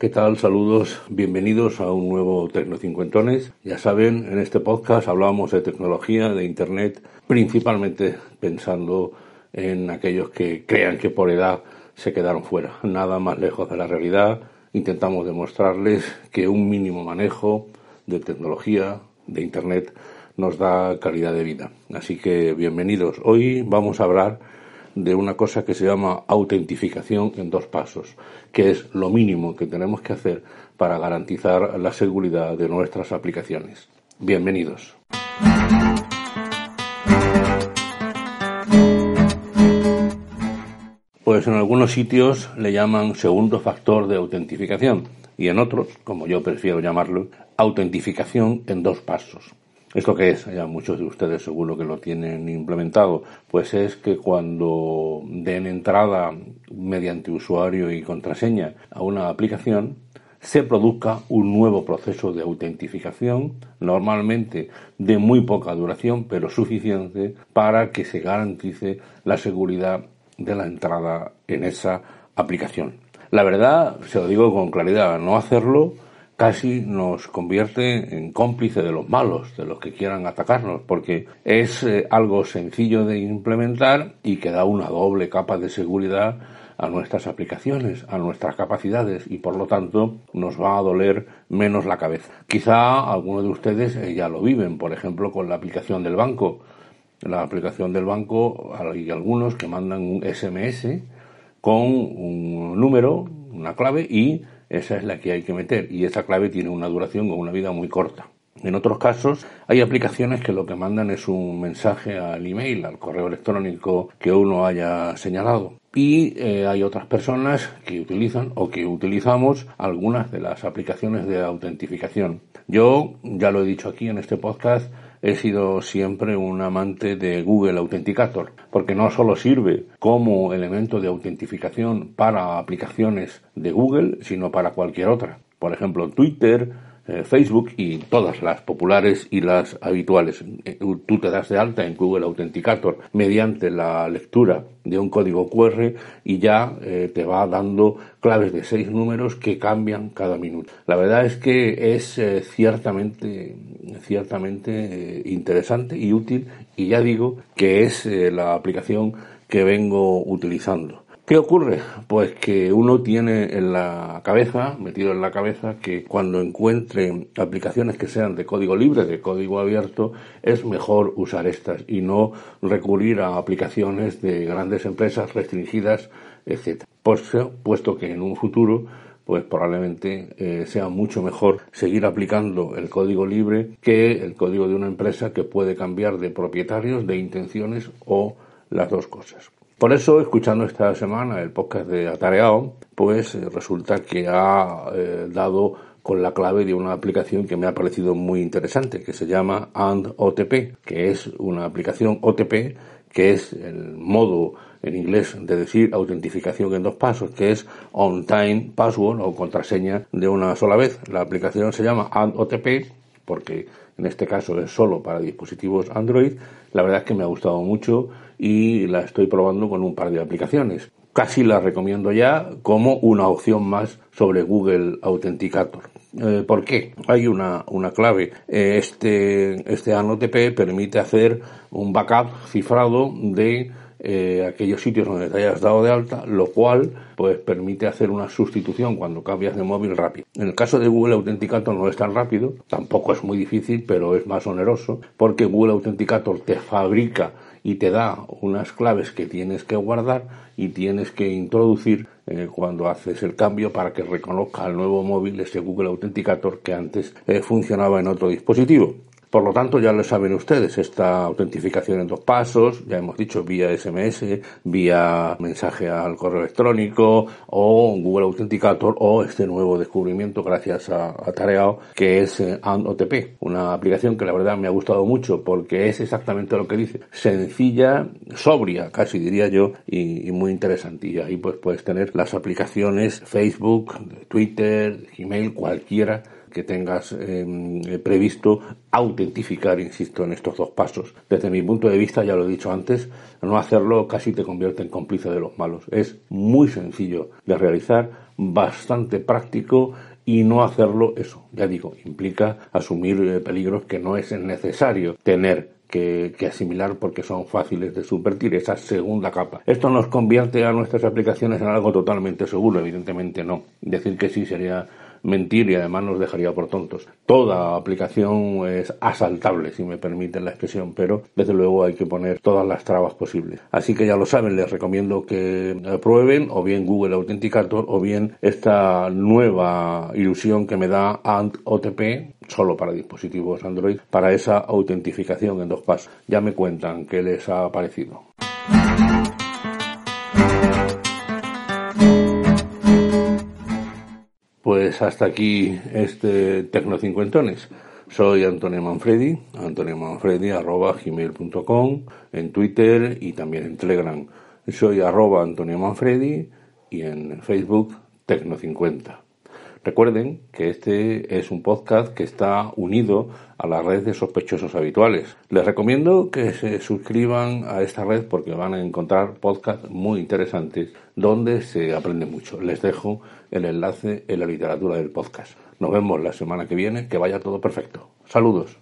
¿Qué tal? Saludos, bienvenidos a un nuevo Tecnocincuentones. Ya saben, en este podcast hablamos de tecnología, de Internet, principalmente pensando en aquellos que crean que por edad se quedaron fuera. Nada más lejos de la realidad. Intentamos demostrarles que un mínimo manejo de tecnología, de Internet, nos da calidad de vida. Así que bienvenidos. Hoy vamos a hablar de una cosa que se llama autentificación en dos pasos, que es lo mínimo que tenemos que hacer para garantizar la seguridad de nuestras aplicaciones. Bienvenidos. Pues en algunos sitios le llaman segundo factor de autentificación y en otros, como yo prefiero llamarlo, autentificación en dos pasos. ¿Esto qué es? Ya muchos de ustedes seguro que lo tienen implementado. Pues es que cuando den entrada mediante usuario y contraseña a una aplicación, se produzca un nuevo proceso de autentificación, normalmente de muy poca duración, pero suficiente para que se garantice la seguridad de la entrada en esa aplicación. La verdad, se lo digo con claridad, no hacerlo casi nos convierte en cómplice de los malos, de los que quieran atacarnos, porque es eh, algo sencillo de implementar y que da una doble capa de seguridad a nuestras aplicaciones, a nuestras capacidades y por lo tanto nos va a doler menos la cabeza. Quizá algunos de ustedes eh, ya lo viven, por ejemplo, con la aplicación del banco. La aplicación del banco hay algunos que mandan un SMS con un número, una clave y esa es la que hay que meter y esa clave tiene una duración o una vida muy corta. En otros casos hay aplicaciones que lo que mandan es un mensaje al email, al correo electrónico que uno haya señalado. Y eh, hay otras personas que utilizan o que utilizamos algunas de las aplicaciones de autentificación. Yo, ya lo he dicho aquí en este podcast, he sido siempre un amante de Google Authenticator, porque no solo sirve como elemento de autentificación para aplicaciones de Google, sino para cualquier otra. Por ejemplo, Twitter, eh, Facebook y todas las populares y las habituales. Eh, tú te das de alta en Google Authenticator mediante la lectura de un código QR y ya eh, te va dando claves de seis números que cambian cada minuto. La verdad es que es ciertamente, ciertamente interesante y útil y ya digo que es la aplicación que vengo utilizando. ¿Qué ocurre? Pues que uno tiene en la cabeza, metido en la cabeza, que cuando encuentre aplicaciones que sean de código libre, de código abierto, es mejor usar estas y no recurrir a aplicaciones de grandes empresas restringidas, etc. puesto que en un futuro pues probablemente eh, sea mucho mejor seguir aplicando el código libre que el código de una empresa que puede cambiar de propietarios, de intenciones o las dos cosas. Por eso, escuchando esta semana el podcast de Atareado, pues eh, resulta que ha eh, dado con la clave de una aplicación que me ha parecido muy interesante, que se llama AndOTP, que es una aplicación OTP, que es el modo en inglés de decir autentificación en dos pasos, que es on time password o contraseña de una sola vez. La aplicación se llama AndOTP porque en este caso es solo para dispositivos Android. La verdad es que me ha gustado mucho y la estoy probando con un par de aplicaciones. Casi la recomiendo ya como una opción más sobre Google Authenticator. Eh, ¿Por qué? Hay una, una clave. Eh, este, este ANOTP permite hacer un backup cifrado de eh, aquellos sitios donde te hayas dado de alta, lo cual pues permite hacer una sustitución cuando cambias de móvil rápido. En el caso de Google Authenticator no es tan rápido, tampoco es muy difícil, pero es más oneroso, porque Google Authenticator te fabrica y te da unas claves que tienes que guardar y tienes que introducir eh, cuando haces el cambio para que reconozca el nuevo móvil ese Google Authenticator que antes eh, funcionaba en otro dispositivo. Por lo tanto, ya lo saben ustedes, esta autentificación en dos pasos, ya hemos dicho vía SMS, vía mensaje al correo electrónico o Google Authenticator o este nuevo descubrimiento gracias a, a Tareao que es eh, OTP, una aplicación que la verdad me ha gustado mucho porque es exactamente lo que dice, sencilla, sobria, casi diría yo, y, y muy interesante. Y ahí pues puedes tener las aplicaciones Facebook, Twitter, Gmail, cualquiera que tengas em, previsto autentificar, insisto, en estos dos pasos. Desde mi punto de vista, ya lo he dicho antes, no hacerlo casi te convierte en cómplice de los malos. Es muy sencillo de realizar, bastante práctico y no hacerlo, eso, ya digo, implica asumir eh, peligros que no es necesario tener que, que, asimilar porque son fáciles de subvertir, esa segunda capa. ¿Esto nos convierte a nuestras aplicaciones en algo totalmente seguro? Evidentemente no. Decir que sí sería mentir y además nos dejaría por tontos. Toda aplicación es asaltable, si me permiten la expresión, pero desde luego hay que poner todas las trabas posibles. Así que ya lo saben, les recomiendo que prueben o bien Google Authenticator o bien esta nueva ilusión que me da Ant OTP solo para dispositivos Android para esa autentificación en dos pasos. Ya me cuentan qué les ha parecido. Pues hasta aquí este Tecnocincuentones. Soy Antonio Manfredi, Antonio Manfredi arroba gmail.com, en Twitter y también en Telegram. Soy arroba Antonio Manfredi y en Facebook Tecno50. Recuerden que este es un podcast que está unido a la red de sospechosos habituales. Les recomiendo que se suscriban a esta red porque van a encontrar podcasts muy interesantes donde se aprende mucho. Les dejo el enlace en la literatura del podcast. Nos vemos la semana que viene. Que vaya todo perfecto. Saludos.